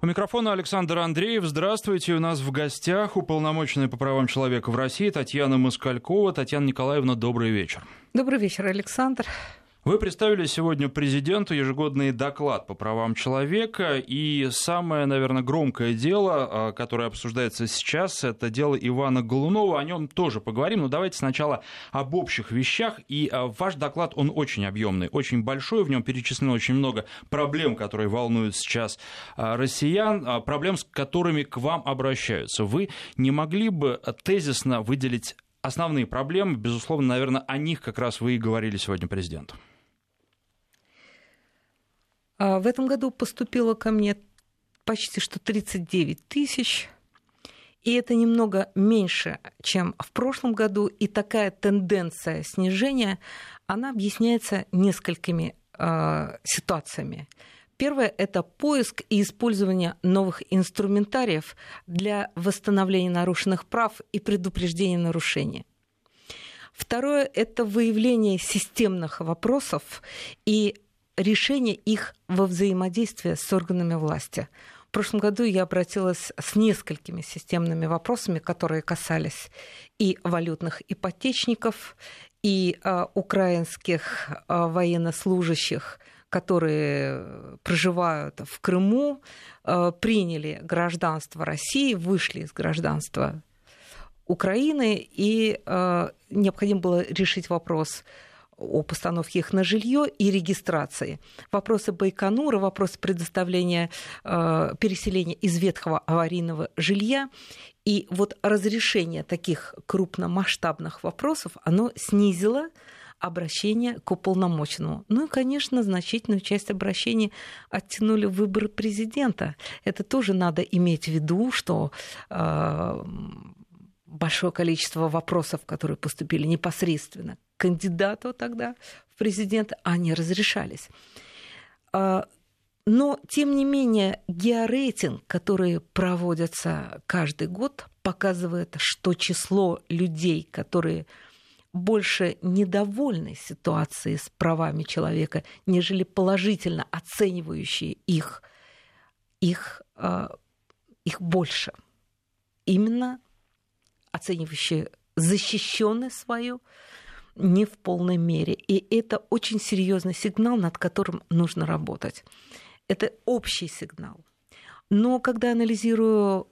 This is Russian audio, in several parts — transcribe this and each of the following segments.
У микрофона Александр Андреев. Здравствуйте. У нас в гостях уполномоченная по правам человека в России Татьяна Москалькова. Татьяна Николаевна, добрый вечер. Добрый вечер, Александр. Вы представили сегодня президенту ежегодный доклад по правам человека, и самое, наверное, громкое дело, а, которое обсуждается сейчас, это дело Ивана Голунова. О нем тоже поговорим, но давайте сначала об общих вещах. И а, ваш доклад, он очень объемный, очень большой, в нем перечислено очень много проблем, которые волнуют сейчас а, россиян, проблем, с которыми к вам обращаются. Вы не могли бы тезисно выделить основные проблемы, безусловно, наверное, о них как раз вы и говорили сегодня президенту. А, в этом году поступило ко мне почти что 39 тысяч. И это немного меньше, чем в прошлом году. И такая тенденция снижения, она объясняется несколькими э, ситуациями. Первое – это поиск и использование новых инструментариев для восстановления нарушенных прав и предупреждения нарушений. Второе – это выявление системных вопросов и решение их во взаимодействии с органами власти. В прошлом году я обратилась с несколькими системными вопросами, которые касались и валютных ипотечников, и э, украинских э, военнослужащих, которые проживают в Крыму, э, приняли гражданство России, вышли из гражданства Украины, и э, необходимо было решить вопрос о постановке их на жилье и регистрации. Вопросы Байконура, вопросы предоставления э, переселения из ветхого аварийного жилья. И вот разрешение таких крупномасштабных вопросов, оно снизило обращение к уполномоченному. Ну и, конечно, значительную часть обращений оттянули выборы президента. Это тоже надо иметь в виду, что э, большое количество вопросов, которые поступили непосредственно к кандидату тогда в президент, они разрешались. А, но, тем не менее, георейтинг, который проводится каждый год, показывает, что число людей, которые больше недовольны ситуацией с правами человека, нежели положительно оценивающие их, их, а, их больше. Именно оценивающие защищенность свою не в полной мере. И это очень серьезный сигнал, над которым нужно работать. Это общий сигнал. Но когда анализирую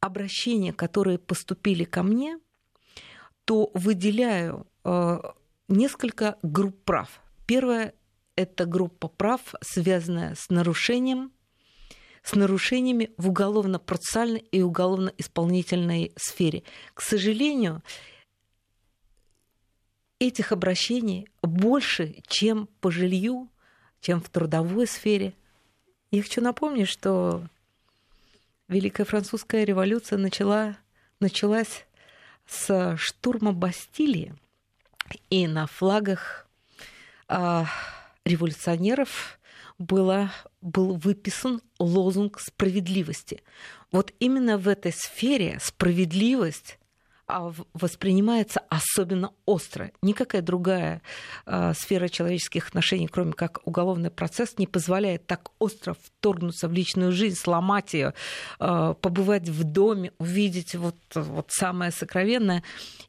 обращения, которые поступили ко мне, то выделяю э, несколько групп прав. Первое – это группа прав, связанная с нарушением с нарушениями в уголовно-процессуальной и уголовно-исполнительной сфере. К сожалению, этих обращений больше, чем по жилью, чем в трудовой сфере. Я хочу напомнить, что Великая Французская революция начала, началась с штурма Бастилии, и на флагах а, революционеров было, был выписан лозунг справедливости. Вот именно в этой сфере справедливость воспринимается особенно остро. Никакая другая э, сфера человеческих отношений, кроме как уголовный процесс, не позволяет так остро вторгнуться в личную жизнь, сломать ее, э, побывать в доме, увидеть вот, вот самое сокровенное.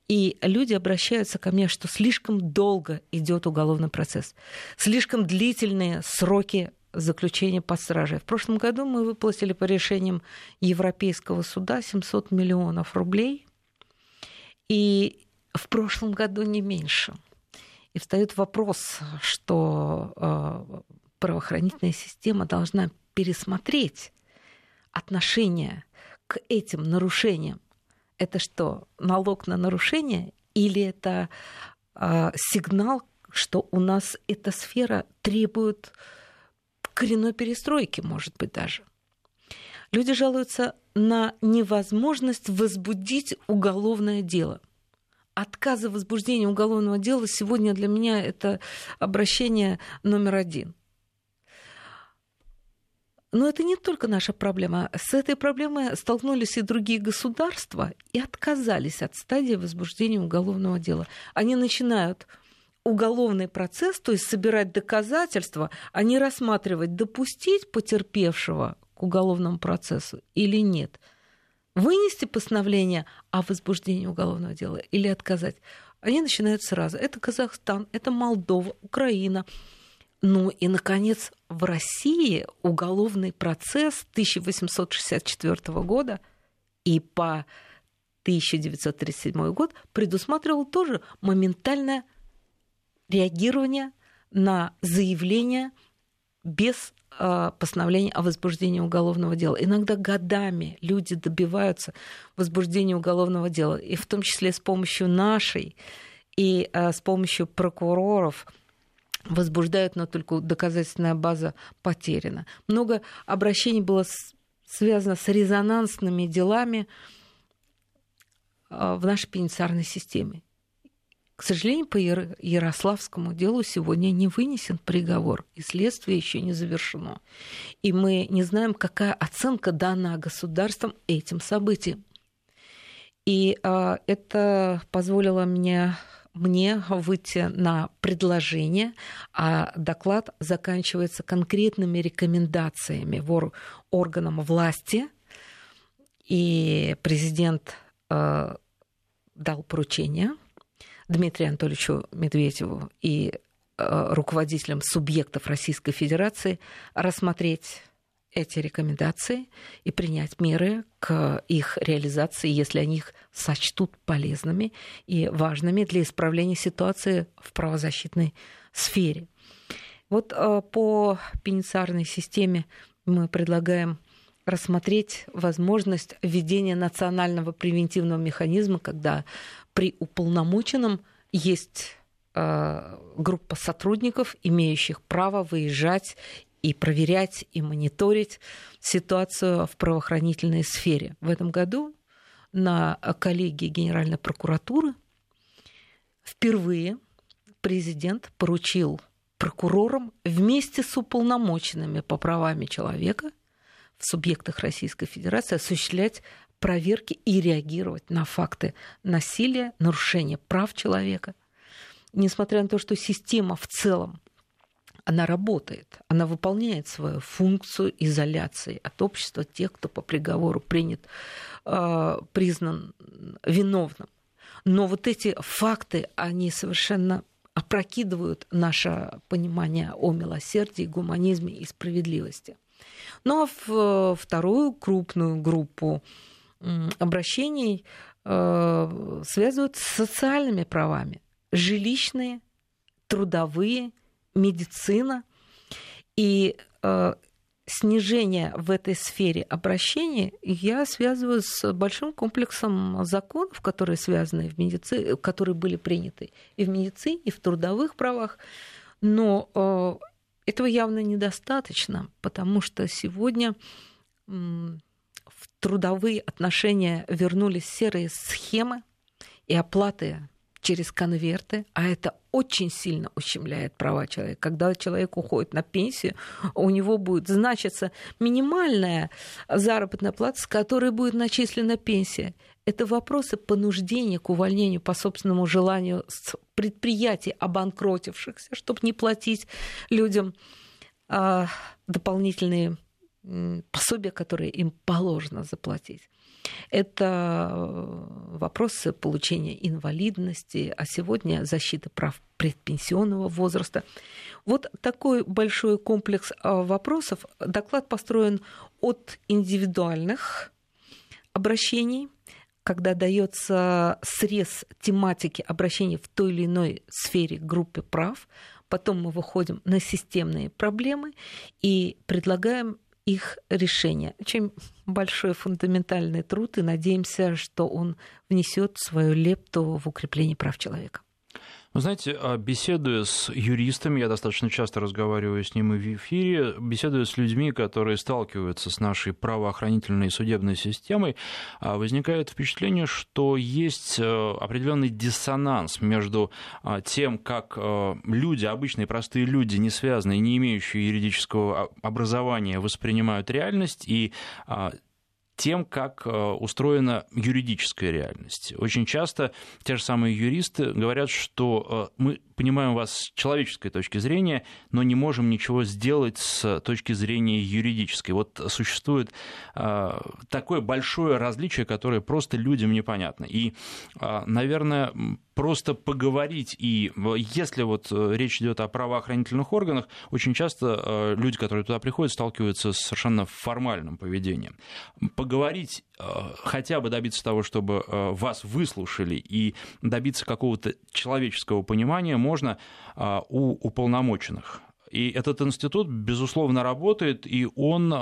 И люди обращаются ко мне, что слишком долго идет уголовный процесс, слишком длительные сроки заключения под стражей. В прошлом году мы выплатили по решениям Европейского суда 700 миллионов рублей – и в прошлом году не меньше. И встает вопрос, что э, правоохранительная система должна пересмотреть отношение к этим нарушениям. Это что, налог на нарушение или это э, сигнал, что у нас эта сфера требует коренной перестройки, может быть, даже? Люди жалуются на невозможность возбудить уголовное дело. Отказа в возбуждении уголовного дела сегодня для меня это обращение номер один. Но это не только наша проблема. С этой проблемой столкнулись и другие государства и отказались от стадии возбуждения уголовного дела. Они начинают уголовный процесс, то есть собирать доказательства, а не рассматривать, допустить потерпевшего к уголовному процессу или нет. Вынести постановление о возбуждении уголовного дела или отказать. Они начинают сразу. Это Казахстан, это Молдова, Украина. Ну и, наконец, в России уголовный процесс 1864 года и по 1937 год предусматривал тоже моментальное реагирование на заявление без э, постановления о возбуждении уголовного дела. Иногда годами люди добиваются возбуждения уголовного дела, и в том числе с помощью нашей и э, с помощью прокуроров возбуждают, но только доказательная база потеряна. Много обращений было связано с резонансными делами э, в нашей пенитенциарной системе. К сожалению, по Ярославскому делу сегодня не вынесен приговор, и следствие еще не завершено. И мы не знаем, какая оценка дана государством этим событиям. И а, это позволило мне мне выйти на предложение, а доклад заканчивается конкретными рекомендациями вор органам власти, и президент э, дал поручение Дмитрию Анатольевичу Медведеву и э, руководителям субъектов Российской Федерации рассмотреть эти рекомендации и принять меры к их реализации, если они их сочтут полезными и важными для исправления ситуации в правозащитной сфере. Вот э, по пенитенциарной системе мы предлагаем рассмотреть возможность введения национального превентивного механизма, когда при уполномоченном есть э, группа сотрудников, имеющих право выезжать и проверять, и мониторить ситуацию в правоохранительной сфере. В этом году на коллегии Генеральной прокуратуры впервые президент поручил прокурорам вместе с уполномоченными по правам человека в субъектах Российской Федерации осуществлять проверки и реагировать на факты насилия, нарушения прав человека. Несмотря на то, что система в целом она работает, она выполняет свою функцию изоляции от общества тех, кто по приговору принят, э, признан виновным. Но вот эти факты, они совершенно опрокидывают наше понимание о милосердии, гуманизме и справедливости. Ну а в вторую крупную группу обращений э, связывают с социальными правами, жилищные, трудовые, медицина. И э, снижение в этой сфере обращений я связываю с большим комплексом законов, которые связаны в медицине, которые были приняты и в медицине, и в трудовых правах. Но э, этого явно недостаточно, потому что сегодня трудовые отношения вернулись серые схемы и оплаты через конверты, а это очень сильно ущемляет права человека. Когда человек уходит на пенсию, у него будет значиться минимальная заработная плата, с которой будет начислена пенсия. Это вопросы понуждения к увольнению по собственному желанию с предприятий, обанкротившихся, чтобы не платить людям а, дополнительные пособия, которые им положено заплатить. Это э, вопросы получения инвалидности, а сегодня защита прав предпенсионного возраста. Вот такой большой комплекс э, вопросов. Доклад построен от индивидуальных обращений, когда дается срез тематики обращений в той или иной сфере группы прав, потом мы выходим на системные проблемы и предлагаем их решения. Очень большой фундаментальный труд, и надеемся, что он внесет свою лепту в укрепление прав человека. Вы знаете, а, беседуя с юристами, я достаточно часто разговариваю с ним и в эфире, беседуя с людьми, которые сталкиваются с нашей правоохранительной и судебной системой, а, возникает впечатление, что есть а, определенный диссонанс между тем, как люди, обычные простые люди, не связанные, не имеющие юридического образования, воспринимают реальность, и тем, как э, устроена юридическая реальность. Очень часто те же самые юристы говорят, что э, мы понимаем вас с человеческой точки зрения, но не можем ничего сделать с точки зрения юридической. Вот существует э, такое большое различие, которое просто людям непонятно. И, э, наверное, просто поговорить. И если вот э, речь идет о правоохранительных органах, очень часто э, люди, которые туда приходят, сталкиваются с совершенно формальным поведением. Поговорить, э, хотя бы добиться того, чтобы вас выслушали и добиться какого-то человеческого понимания можно у уполномоченных. И этот институт, безусловно, работает, и он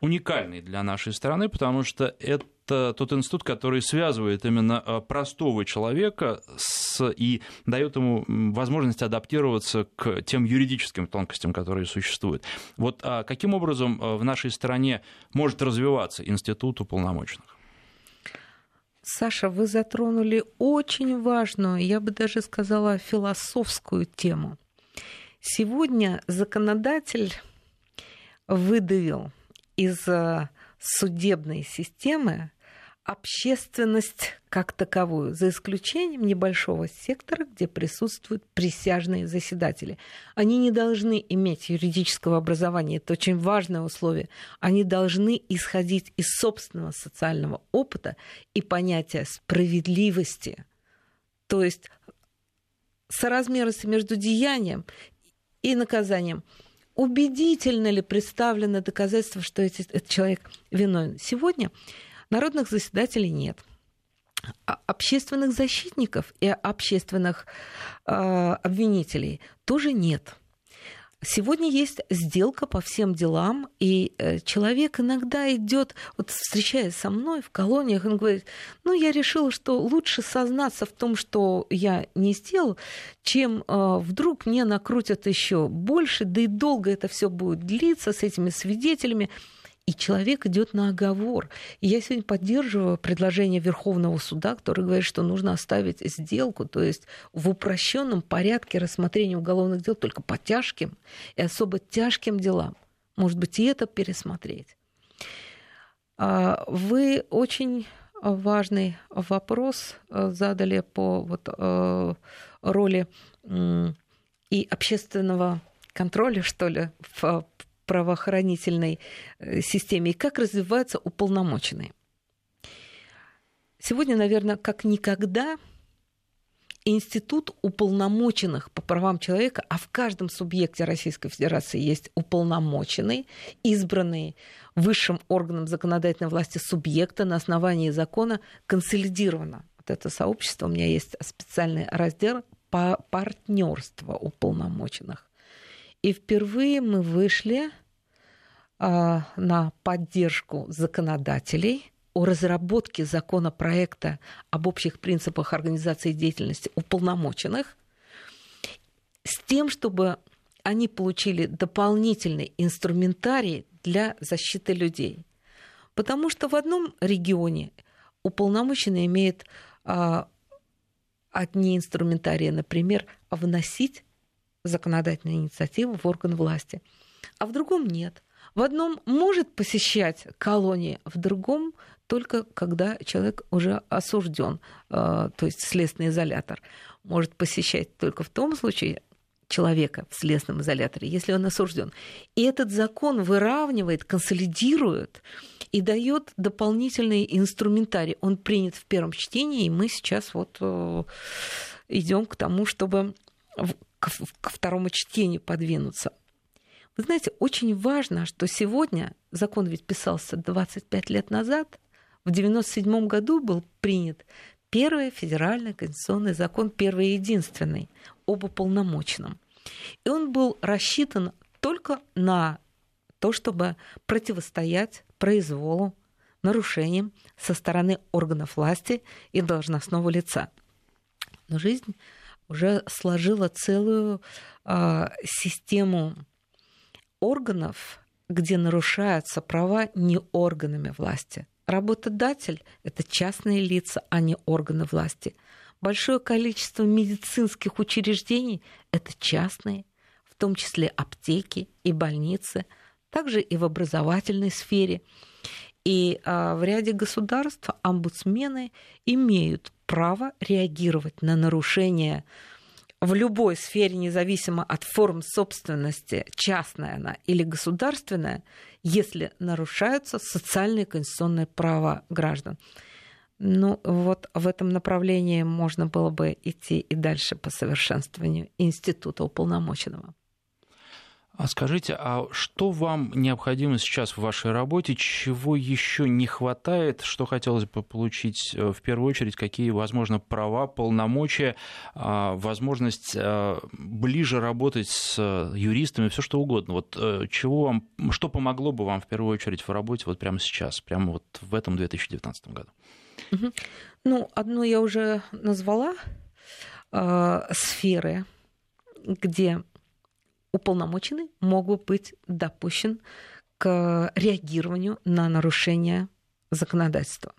уникальный для нашей страны, потому что это тот институт, который связывает именно простого человека с, и дает ему возможность адаптироваться к тем юридическим тонкостям, которые существуют. Вот а каким образом в нашей стране может развиваться институт уполномоченных? Саша, вы затронули очень важную, я бы даже сказала, философскую тему. Сегодня законодатель выдавил из э, судебной системы общественность как таковую, за исключением небольшого сектора, где присутствуют присяжные заседатели. Они не должны иметь юридического образования, это очень важное условие. Они должны исходить из собственного социального опыта и понятия справедливости, то есть соразмерности между деянием и наказанием убедительно ли представлено доказательство, что этот человек виновен. Сегодня Народных заседателей нет. А общественных защитников и общественных э, обвинителей тоже нет. Сегодня есть сделка по всем делам, и э, человек иногда идет, вот встречаясь со мной в колониях, он говорит, ну, я решил, что лучше сознаться в том, что я не сделал, чем э, вдруг мне накрутят еще больше, да и долго это все будет длиться с этими свидетелями и человек идет на оговор. И я сегодня поддерживаю предложение Верховного суда, который говорит, что нужно оставить сделку, то есть в упрощенном порядке рассмотрения уголовных дел только по тяжким и особо тяжким делам. Может быть, и это пересмотреть. А, вы очень важный вопрос э, задали по вот, э, роли и общественного контроля, что ли, в правоохранительной э, системе и как развиваются уполномоченные. Сегодня, наверное, как никогда институт уполномоченных по правам человека, а в каждом субъекте Российской Федерации есть уполномоченный, избранный высшим органом законодательной власти субъекта на основании закона консолидировано. Вот это сообщество, у меня есть специальный раздел по партнерство уполномоченных. И впервые мы вышли а, на поддержку законодателей о разработке законопроекта об общих принципах организации деятельности уполномоченных с тем, чтобы они получили дополнительный инструментарий для защиты людей. Потому что в одном регионе уполномоченный имеет а, одни инструментарии, например, вносить законодательную инициативу в орган власти, а в другом нет. В одном может посещать колонии, в другом только когда человек уже осужден, э, то есть следственный изолятор. Может посещать только в том случае человека в следственном изоляторе, если он осужден. И этот закон выравнивает, консолидирует и дает дополнительный инструментарий. Он принят в первом чтении, и мы сейчас вот э, идем к тому, чтобы ко второму чтению подвинуться. Вы знаете, очень важно, что сегодня, закон ведь писался 25 лет назад, в 1997 году был принят первый федеральный конституционный закон, первый и единственный, об уполномоченном. И он был рассчитан только на то, чтобы противостоять произволу, нарушениям со стороны органов власти и должностного лица. Но жизнь уже сложила целую э, систему органов, где нарушаются права не органами власти. Работодатель – это частные лица, а не органы власти. Большое количество медицинских учреждений – это частные, в том числе аптеки и больницы. Также и в образовательной сфере. И а, в ряде государств омбудсмены имеют право реагировать на нарушения в любой сфере, независимо от форм собственности, частная она или государственная, если нарушаются социальные и конституционные права граждан. Ну, вот в этом направлении можно было бы идти и дальше по совершенствованию института уполномоченного. А скажите, а что вам необходимо сейчас в вашей работе, чего еще не хватает, что хотелось бы получить э, в первую очередь, какие, возможно, права, полномочия, а, возможность э, ближе работать с юристами, все что угодно. Вот э, чего вам, что помогло бы вам в первую очередь в работе вот прямо сейчас, прямо вот в этом 2019 году? Ну, одну я уже назвала э, сферы, где уполномоченный мог бы быть допущен к реагированию на нарушение законодательства.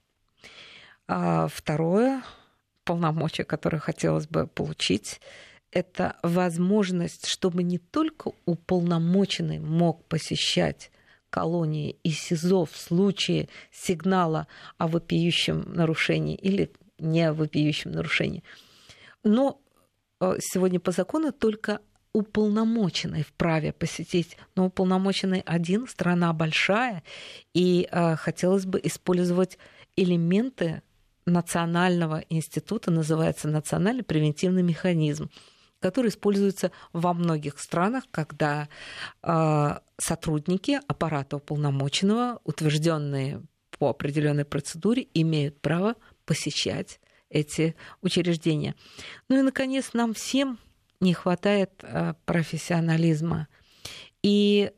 А второе полномочие, которое хотелось бы получить, это возможность, чтобы не только уполномоченный мог посещать колонии и СИЗО в случае сигнала о вопиющем нарушении или не вопиющем нарушении. Но э, сегодня по закону только уполномоченный вправе посетить, но уполномоченный один, страна большая, и э, хотелось бы использовать элементы национального института, называется национальный превентивный механизм, который используется во многих странах, когда э, сотрудники аппарата уполномоченного, утвержденные по определенной процедуре, имеют право посещать эти учреждения. Ну и, наконец, нам всем не хватает э, профессионализма и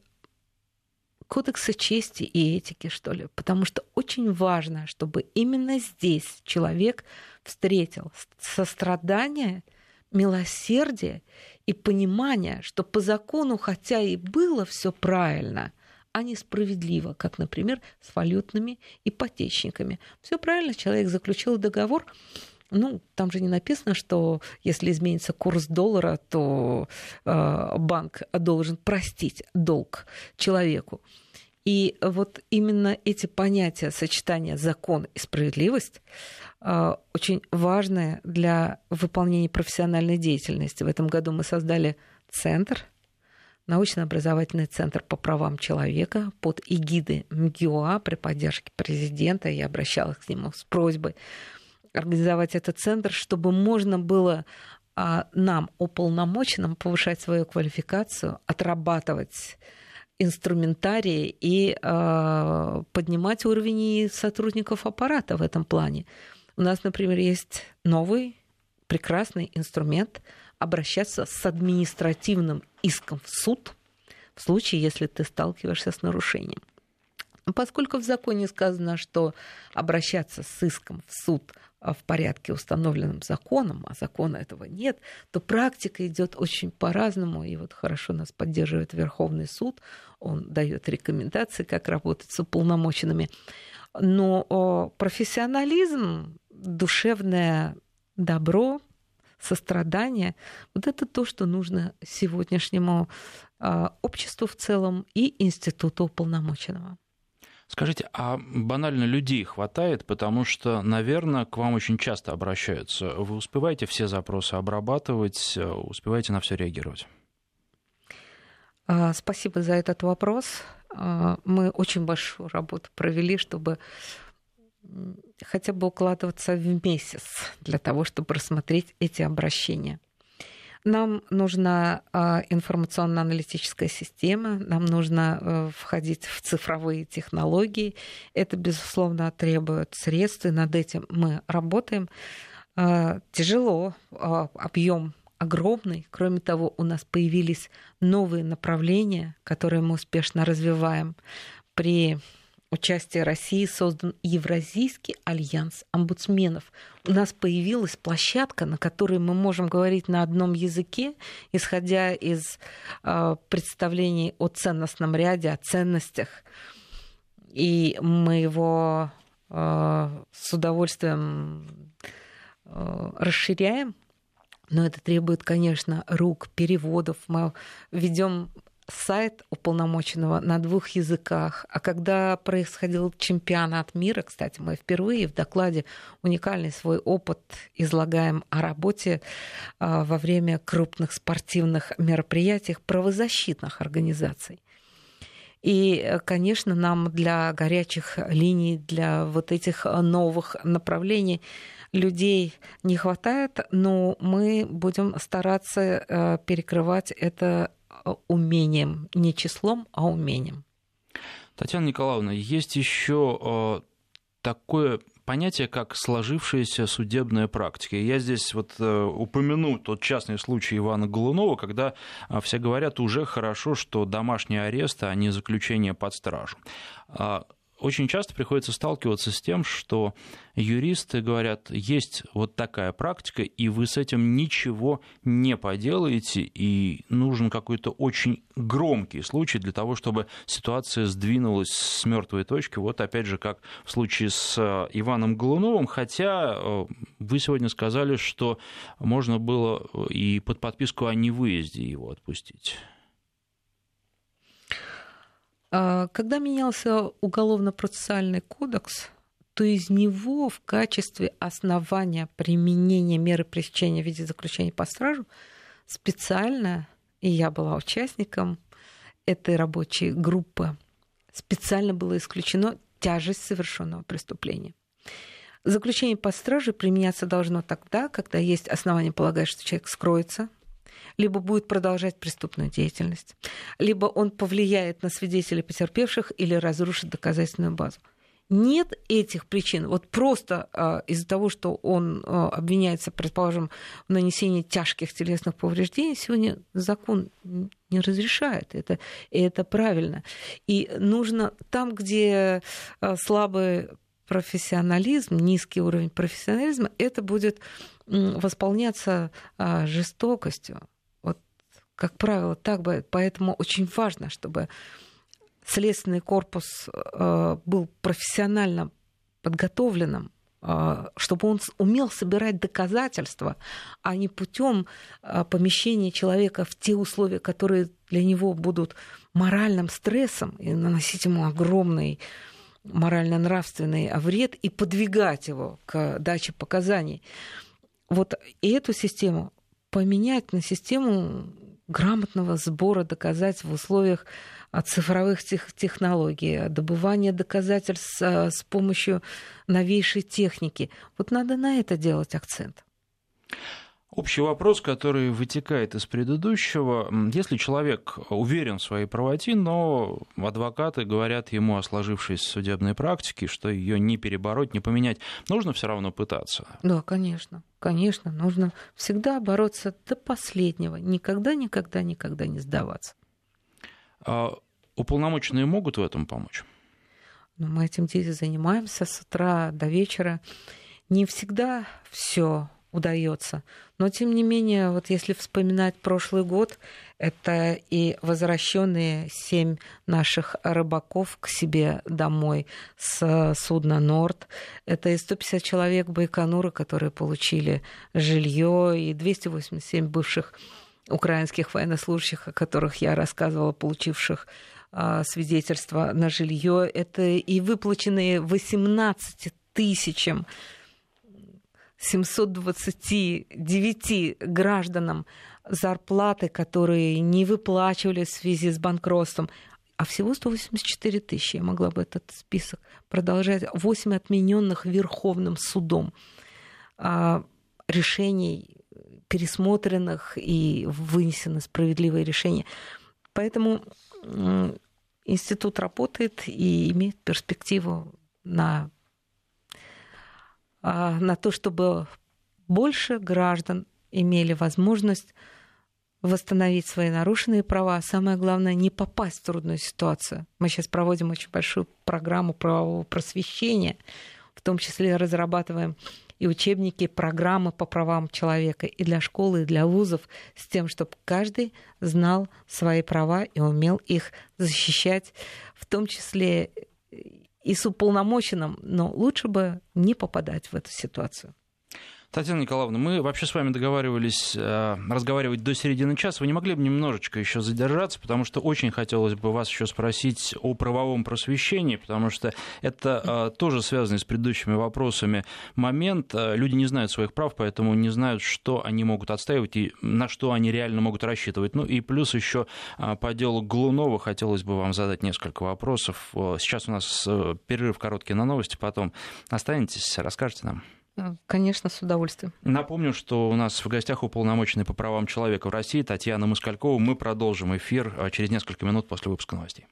кодекса чести и этики, что ли. Потому что очень важно, чтобы именно здесь человек встретил сострадание, милосердие и понимание, что по закону, хотя и было все правильно, а несправедливо, как, например, с валютными ипотечниками. Все правильно, человек заключил договор, ну, там же не написано, что если изменится курс доллара, то э, банк должен простить долг человеку. И вот именно эти понятия сочетания закон и справедливость э, очень важны для выполнения профессиональной деятельности. В этом году мы создали центр, научно-образовательный центр по правам человека под эгидой МГИОА при поддержке президента. Я обращалась к нему с просьбой организовать этот центр, чтобы можно было а, нам, уполномоченным, повышать свою квалификацию, отрабатывать инструментарии и э, поднимать уровень сотрудников аппарата в этом плане. У нас, например, есть новый прекрасный инструмент обращаться с административным иском в суд в случае, если ты сталкиваешься с нарушением. Поскольку в законе сказано, что обращаться с иском в суд в порядке, установленном законом, а закона этого нет, то практика идет очень по-разному. И вот хорошо нас поддерживает Верховный суд, он дает рекомендации, как работать с уполномоченными. Но профессионализм, душевное добро, сострадание, вот это то, что нужно сегодняшнему а, обществу в целом и институту уполномоченного. Скажите, а банально людей хватает, потому что, наверное, к вам очень часто обращаются. Вы успеваете все запросы обрабатывать, успеваете на все реагировать? А, спасибо за этот вопрос. А, мы очень большую работу провели, чтобы хотя бы укладываться в месяц для того, чтобы рассмотреть эти обращения. Нам нужна а, информационно-аналитическая система, нам нужно э, входить в цифровые технологии. Это, безусловно, требует средств, и над этим мы работаем. А, тяжело, а, объем огромный. Кроме того, у нас появились новые направления, которые мы успешно развиваем при участия России создан Евразийский альянс омбудсменов. У нас появилась площадка, на которой мы можем говорить на одном языке, исходя из э, представлений о ценностном ряде, о ценностях. И мы его э, с удовольствием э, расширяем. Но это требует, конечно, рук, переводов. Мы ведем сайт уполномоченного на двух языках. А когда происходил чемпионат мира, кстати, мы впервые в докладе уникальный свой опыт излагаем о работе а, во время крупных спортивных мероприятий правозащитных организаций. И, конечно, нам для горячих линий, для вот этих новых направлений людей не хватает, но мы будем стараться э, перекрывать это э, умением, не числом, а умением. Татьяна Николаевна, есть еще э, такое понятие, как сложившаяся судебная практика. я здесь вот упомяну тот частный случай Ивана Голунова, когда все говорят, уже хорошо, что домашний арест, а не заключение под стражу. Очень часто приходится сталкиваться с тем, что юристы говорят, есть вот такая практика, и вы с этим ничего не поделаете, и нужен какой-то очень громкий случай для того, чтобы ситуация сдвинулась с мертвой точки. Вот опять же, как в случае с э, Иваном Голуновым, хотя э, вы сегодня сказали, что можно было и под подписку о невыезде его отпустить. А, когда менялся уголовно-процессуальный кодекс, то из него в качестве основания применения меры пресечения в виде заключения по стражу специально, и я была участником этой рабочей группы, специально было исключено тяжесть совершенного преступления. Заключение по страже применяться должно тогда, когда есть основания полагать, что человек скроется, либо будет продолжать преступную деятельность, либо он повлияет на свидетелей потерпевших или разрушит доказательную базу. Нет этих причин. Вот просто э, из-за того, что он э, обвиняется, предположим, в нанесении тяжких телесных повреждений, сегодня закон не разрешает. Это, и это правильно. И нужно там, где э, слабый профессионализм, низкий уровень профессионализма, это будет восполняться жестокостью как правило, так бы, поэтому очень важно, чтобы следственный корпус э, был профессионально подготовленным, э, чтобы он умел собирать доказательства, а не путем э, помещения человека в те условия, которые для него будут моральным стрессом и наносить ему огромный морально-нравственный вред и подвигать его к даче показаний. Вот эту систему поменять на систему грамотного сбора доказательств в условиях а, цифровых технологий, добывания доказательств а, с помощью новейшей техники. Вот надо на это делать акцент. Общий вопрос, который вытекает из предыдущего. Если человек уверен в своей правоте, но адвокаты говорят ему о сложившейся судебной практике, что ее не перебороть, не поменять, нужно все равно пытаться. Да, конечно. Конечно, нужно всегда бороться до последнего. Никогда, никогда, никогда не сдаваться. А уполномоченные могут в этом помочь? Ну, мы этим делом занимаемся с утра до вечера. Не всегда все удается. Но, тем не менее, вот если вспоминать прошлый год, это и возвращенные семь наших рыбаков к себе домой с судна «Норд». Это и 150 человек Байконура, которые получили жилье, и 287 бывших украинских военнослужащих, о которых я рассказывала, получивших а, свидетельство на жилье. Это и выплаченные 18 тысячам 729 гражданам зарплаты, которые не выплачивали в связи с банкротством, а всего 184 тысячи. Я могла бы этот список продолжать. 8 отмененных Верховным судом а, решений, пересмотренных и вынесены справедливые решения. Поэтому институт работает и имеет перспективу на на то, чтобы больше граждан имели возможность восстановить свои нарушенные права, а самое главное, не попасть в трудную ситуацию. Мы сейчас проводим очень большую программу правового просвещения, в том числе разрабатываем и учебники, программы по правам человека и для школы, и для вузов, с тем, чтобы каждый знал свои права и умел их защищать, в том числе и с уполномоченным, но лучше бы не попадать в эту ситуацию. Татьяна Николаевна, мы вообще с вами договаривались э, разговаривать до середины часа. Вы не могли бы немножечко еще задержаться, потому что очень хотелось бы вас еще спросить о правовом просвещении, потому что это э, тоже связанный с предыдущими вопросами момент. Э, люди не знают своих прав, поэтому не знают, что они могут отстаивать и на что они реально могут рассчитывать. Ну и плюс еще по делу Глунова хотелось бы вам задать несколько вопросов. Сейчас у нас перерыв короткий на новости, потом останетесь, расскажете нам. Конечно, с удовольствием. Напомню, что у нас в гостях уполномоченный по правам человека в России Татьяна Москалькова. Мы продолжим эфир э, через несколько минут после выпуска новостей.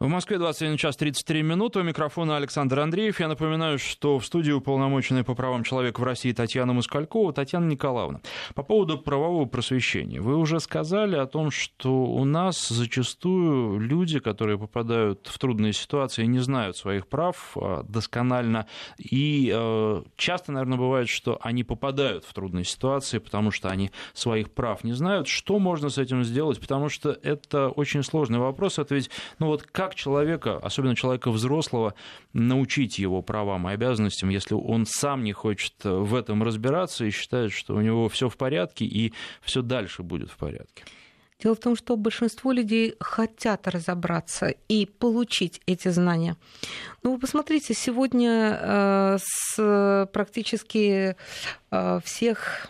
В Москве 21 час 33 минуты. У микрофона Александр Андреев. Я напоминаю, что в студии уполномоченная по правам человека в России Татьяна Москалькова. Татьяна Николаевна, по поводу правового просвещения. Вы уже сказали о том, что у нас зачастую люди, которые попадают в трудные ситуации, не знают своих прав а, досконально. И э, часто, наверное, бывает, что они попадают в трудные ситуации, потому что они своих прав не знают. Что можно с этим сделать? Потому что это очень сложный вопрос. Это ведь, ну вот как как человека, особенно человека взрослого, научить его правам и обязанностям, если он сам не хочет в этом разбираться и считает, что у него все в порядке и все дальше будет в порядке? Дело в том, что большинство людей хотят разобраться и получить эти знания. Ну, вы посмотрите, сегодня э, с практически э, всех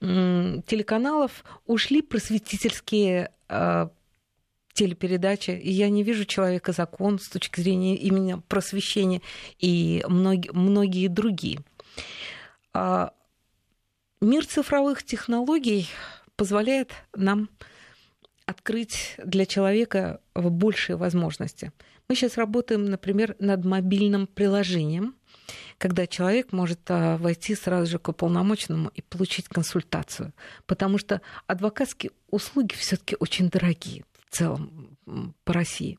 э, телеканалов ушли просветительские телепередача, и я не вижу человека закон с точки зрения именно просвещения и многие, многие другие. А мир цифровых технологий позволяет нам открыть для человека большие возможности. Мы сейчас работаем, например, над мобильным приложением, когда человек может а, войти сразу же к уполномоченному и получить консультацию. Потому что адвокатские услуги все-таки очень дорогие в целом по России.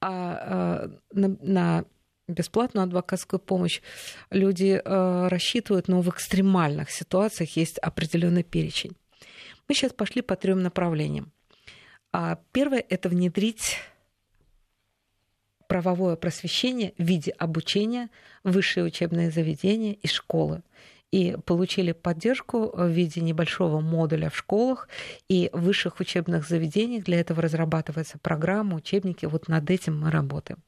А, а на, на бесплатную адвокатскую помощь люди а, рассчитывают, но в экстремальных ситуациях есть определенный перечень. Мы сейчас пошли по трем направлениям. Первое – это внедрить правовое просвещение в виде обучения в высшие учебные заведения и школы и получили поддержку в виде небольшого модуля в школах и высших учебных заведениях. Для этого разрабатывается программа, учебники. Вот над этим мы работаем.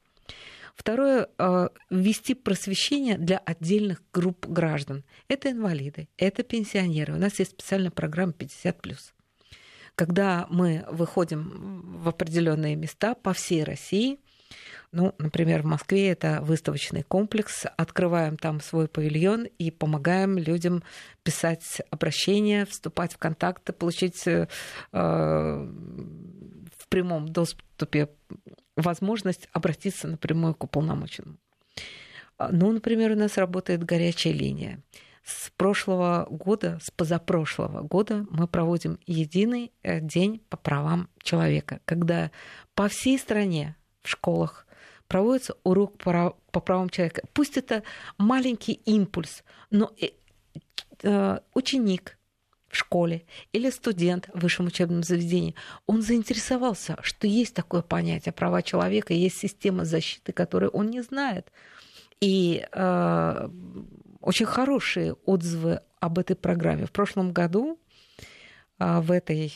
Второе э, – ввести просвещение для отдельных групп граждан. Это инвалиды, это пенсионеры. У нас есть специальная программа 50+. Когда мы выходим в определенные места по всей России, ну, например, в Москве это выставочный комплекс. Открываем там свой павильон и помогаем людям писать обращения, вступать в контакты, получить э, в прямом доступе возможность обратиться напрямую к уполномоченному. Ну, например, у нас работает горячая линия. С прошлого года, с позапрошлого года мы проводим единый э, день по правам человека, когда по всей стране школах проводится урок по, правам человека. Пусть это маленький импульс, но э, э, ученик в школе или студент в высшем учебном заведении, он заинтересовался, что есть такое понятие права человека, есть система защиты, которую он не знает. И э, очень хорошие отзывы об этой программе. В прошлом году э, в этой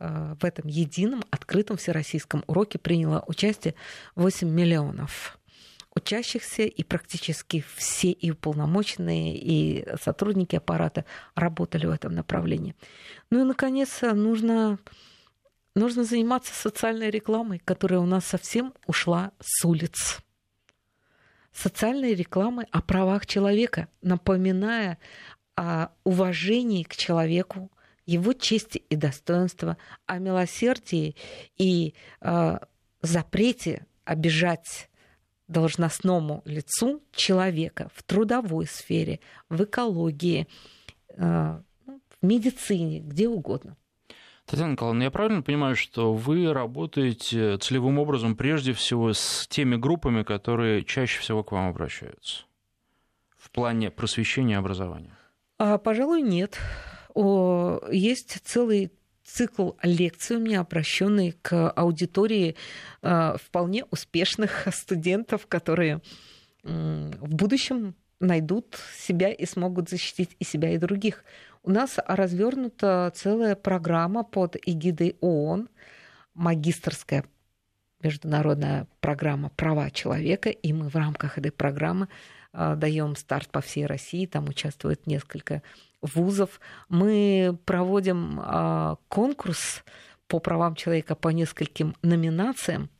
Э, в этом едином открытом всероссийском уроке приняло участие 8 миллионов учащихся, и практически все и уполномоченные, и сотрудники аппарата работали в этом направлении. Ну и, наконец, нужно, нужно заниматься социальной рекламой, которая у нас совсем ушла с улиц. Социальной рекламой о правах человека, напоминая о уважении к человеку, его чести и достоинства, о милосердии и э, запрете обижать должностному лицу человека в трудовой сфере, в экологии, э, в медицине, где угодно. Татьяна Николаевна, я правильно понимаю, что вы работаете целевым образом прежде всего с теми группами, которые чаще всего к вам обращаются в плане просвещения и образования? А, пожалуй, нет есть целый цикл лекций у меня, обращенный к аудитории э, вполне успешных студентов, которые в будущем найдут себя и смогут защитить и себя, и других. У нас развернута целая программа под эгидой ООН, магистрская международная программа «Права человека», и мы в рамках этой программы а, даем старт по всей России, там участвует несколько вузов. Мы проводим а, конкурс по правам человека по нескольким номинациям,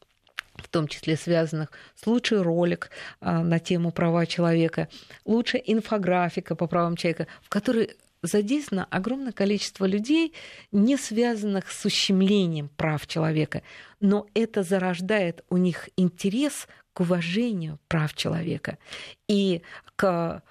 в том числе связанных с лучший ролик а, на тему права человека, лучшая инфографика по правам человека, в которой задействовано огромное количество людей, не связанных с ущемлением прав человека, но это зарождает у них интерес к уважению прав человека и к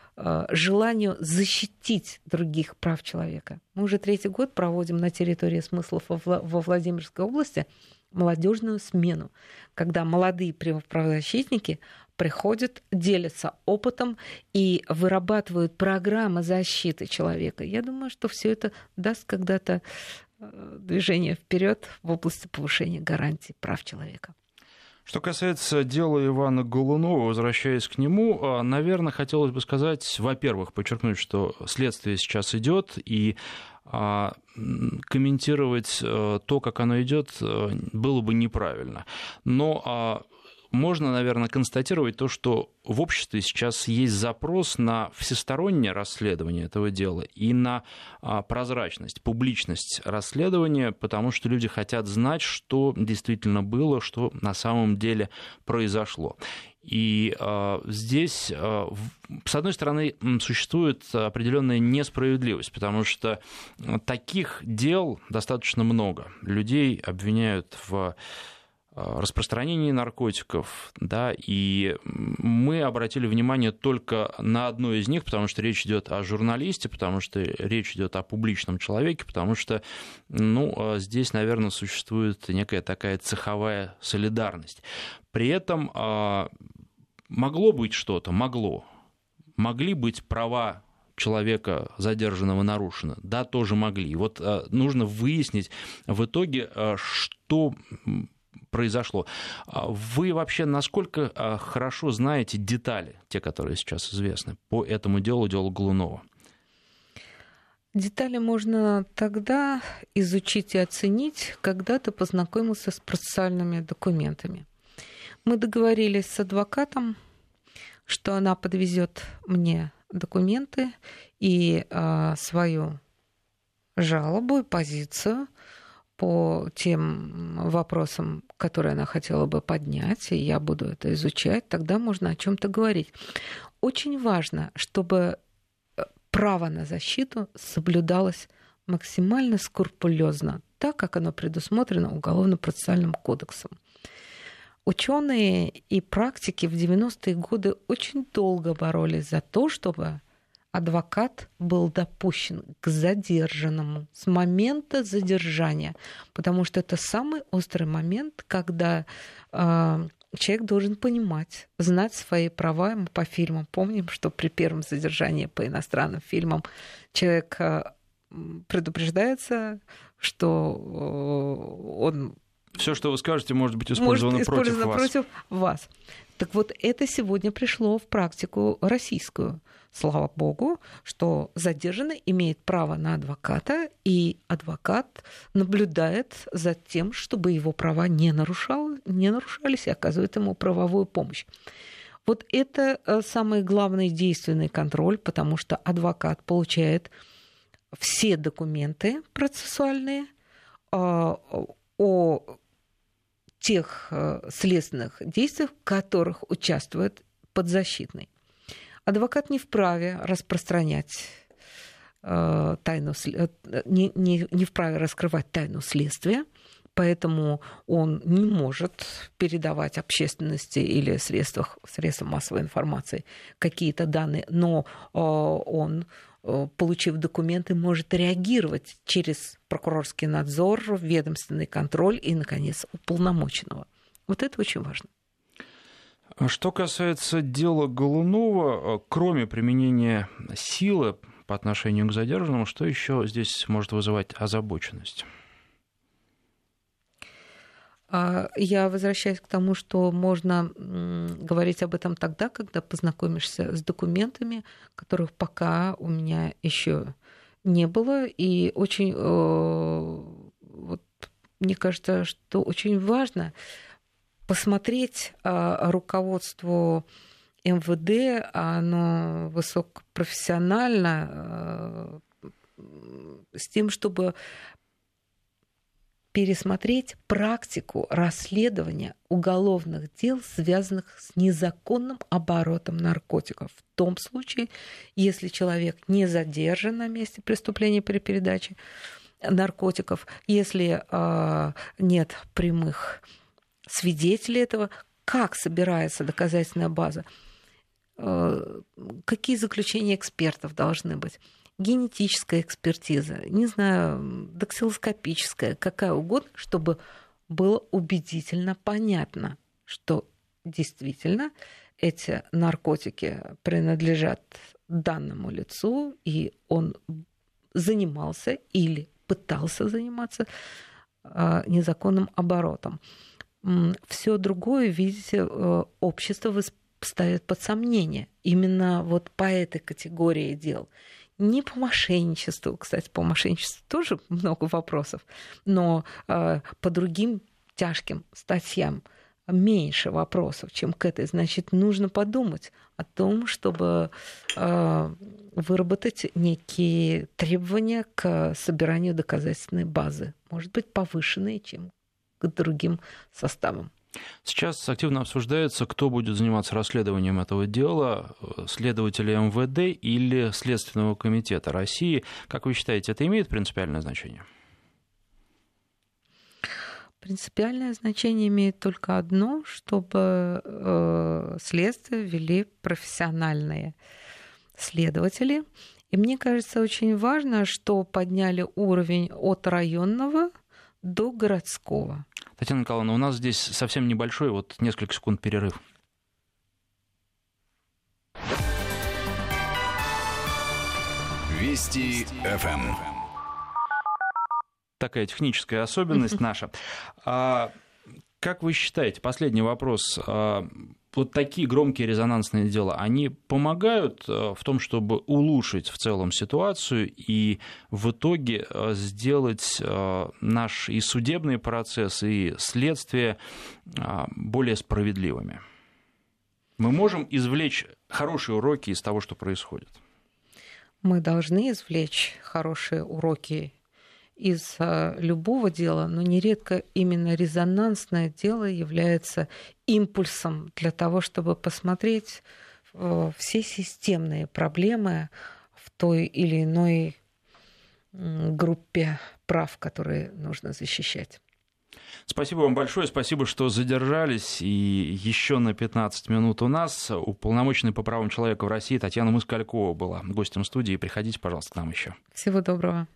желанию защитить других прав человека. Мы уже третий год проводим на территории смыслов во Владимирской области молодежную смену, когда молодые правозащитники приходят, делятся опытом и вырабатывают программы защиты человека. Я думаю, что все это даст когда-то э, движение вперед в области повышения гарантий прав человека. Что касается дела Ивана Голунова, возвращаясь к нему, э, наверное, хотелось бы сказать, во-первых, подчеркнуть, что следствие сейчас идет, и а, комментировать э, то, как оно идет, было бы неправильно. Но а, можно, наверное, констатировать то, что в обществе сейчас есть запрос на всестороннее расследование этого дела и на а, прозрачность, публичность расследования, потому что люди хотят знать, что действительно было, что на самом деле произошло. И э, здесь, э, с одной стороны, существует определенная несправедливость, потому что таких дел достаточно много. Людей обвиняют в распространении наркотиков, да, и мы обратили внимание только на одно из них, потому что речь идет о журналисте, потому что речь идет о публичном человеке, потому что, ну, э, здесь, наверное, существует некая такая цеховая солидарность. При этом э, могло быть что-то, могло, могли быть права человека задержанного нарушено? Да, тоже могли. Вот нужно выяснить в итоге, что произошло. А вы вообще насколько а, хорошо знаете детали, те, которые сейчас известны, по этому делу, делу Голунова? Детали можно тогда изучить и оценить, когда ты познакомился с процессуальными документами. Мы договорились с адвокатом, что она подвезет мне документы и э, свою жалобу и позицию по тем вопросам, которые она хотела бы поднять, и я буду это изучать, тогда можно о чем-то говорить. Очень важно, чтобы э, право на защиту соблюдалось максимально скрупулезно, так как оно предусмотрено Уголовно-процессуальным кодексом. Ученые и практики в 90-е годы очень долго боролись за то, чтобы адвокат был допущен к задержанному с момента задержания, потому что это самый острый момент, когда э, человек должен понимать, знать свои права. Мы по фильмам помним, что при первом задержании по иностранным фильмам человек э, предупреждается, что э, он все, что вы скажете, может быть использовано, может против, вас. против вас. Так вот, это сегодня пришло в практику российскую. Слава богу, что задержанный имеет право на адвоката, и адвокат наблюдает за тем, чтобы его права не, нарушал, не нарушались и оказывает ему правовую помощь. Вот это э, самый главный действенный контроль, потому что адвокат получает все документы процессуальные а, о тех э, следственных действиях, в которых участвует подзащитный. Адвокат не вправе распространять э, тайну, э, не, не, не вправе раскрывать тайну следствия, поэтому он не может передавать общественности или средствах, средствам массовой информации какие-то данные, но он, получив документы, может реагировать через прокурорский надзор, ведомственный контроль и, наконец, уполномоченного. Вот это очень важно. Что касается дела Голунова, кроме применения силы по отношению к задержанному, что еще здесь может вызывать озабоченность? А, я возвращаюсь к тому, что можно говорить об этом тогда, когда познакомишься с документами, которых пока у меня еще не было. И очень, э, вот, мне кажется, что очень важно посмотреть а, руководству МВД, оно высокопрофессионально, э, с тем, чтобы пересмотреть практику расследования уголовных дел, связанных с незаконным оборотом наркотиков. В том случае, если человек не задержан на месте преступления при передаче наркотиков, если э, нет прямых свидетелей этого, как собирается доказательная база, э, какие заключения экспертов должны быть генетическая экспертиза, не знаю, дактилоскопическая, какая угодно, чтобы было убедительно понятно, что действительно эти наркотики принадлежат данному лицу, и он занимался или пытался заниматься а, незаконным оборотом. Все другое, видите, э, общество ставит под сомнение именно вот по этой категории дел не по мошенничеству, кстати, по мошенничеству тоже много вопросов, но э, по другим тяжким статьям меньше вопросов, чем к этой. Значит, нужно подумать о том, чтобы э, выработать некие требования к собиранию доказательной базы, может быть, повышенные, чем к другим составам. Сейчас активно обсуждается, кто будет заниматься расследованием этого дела, следователи МВД или Следственного комитета России. Как вы считаете, это имеет принципиальное значение? Принципиальное значение имеет только одно, чтобы э, следствие вели профессиональные следователи. И мне кажется, очень важно, что подняли уровень от районного до городского. Татьяна Николаевна, у нас здесь совсем небольшой, вот несколько секунд перерыв. Вести ФМ. Такая техническая особенность наша. А, как вы считаете, последний вопрос, а, вот такие громкие резонансные дела, они помогают э, в том, чтобы улучшить в целом ситуацию и в итоге э, сделать э, наш и судебный процесс, и следствие более справедливыми? Мы можем извлечь хорошие уроки из того, что происходит? Мы должны извлечь хорошие уроки из любого дела, но нередко именно резонансное дело является импульсом для того, чтобы посмотреть э, все системные проблемы в той или иной группе прав, которые нужно защищать. Спасибо вам большое, спасибо, что задержались. И еще на 15 минут у нас уполномоченный по правам человека в России Татьяна Москалькова была гостем студии. Приходите, пожалуйста, к нам еще. Всего доброго.